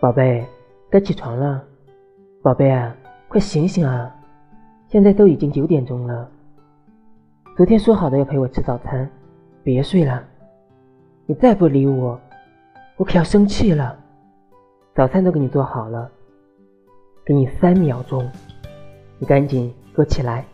宝贝该起床了。宝贝啊快醒醒啊。现在都已经九点钟了。昨天说好的要陪我吃早餐别睡了。你再不理我我可要生气了。早餐都给你做好了给你三秒钟你赶紧给我起来。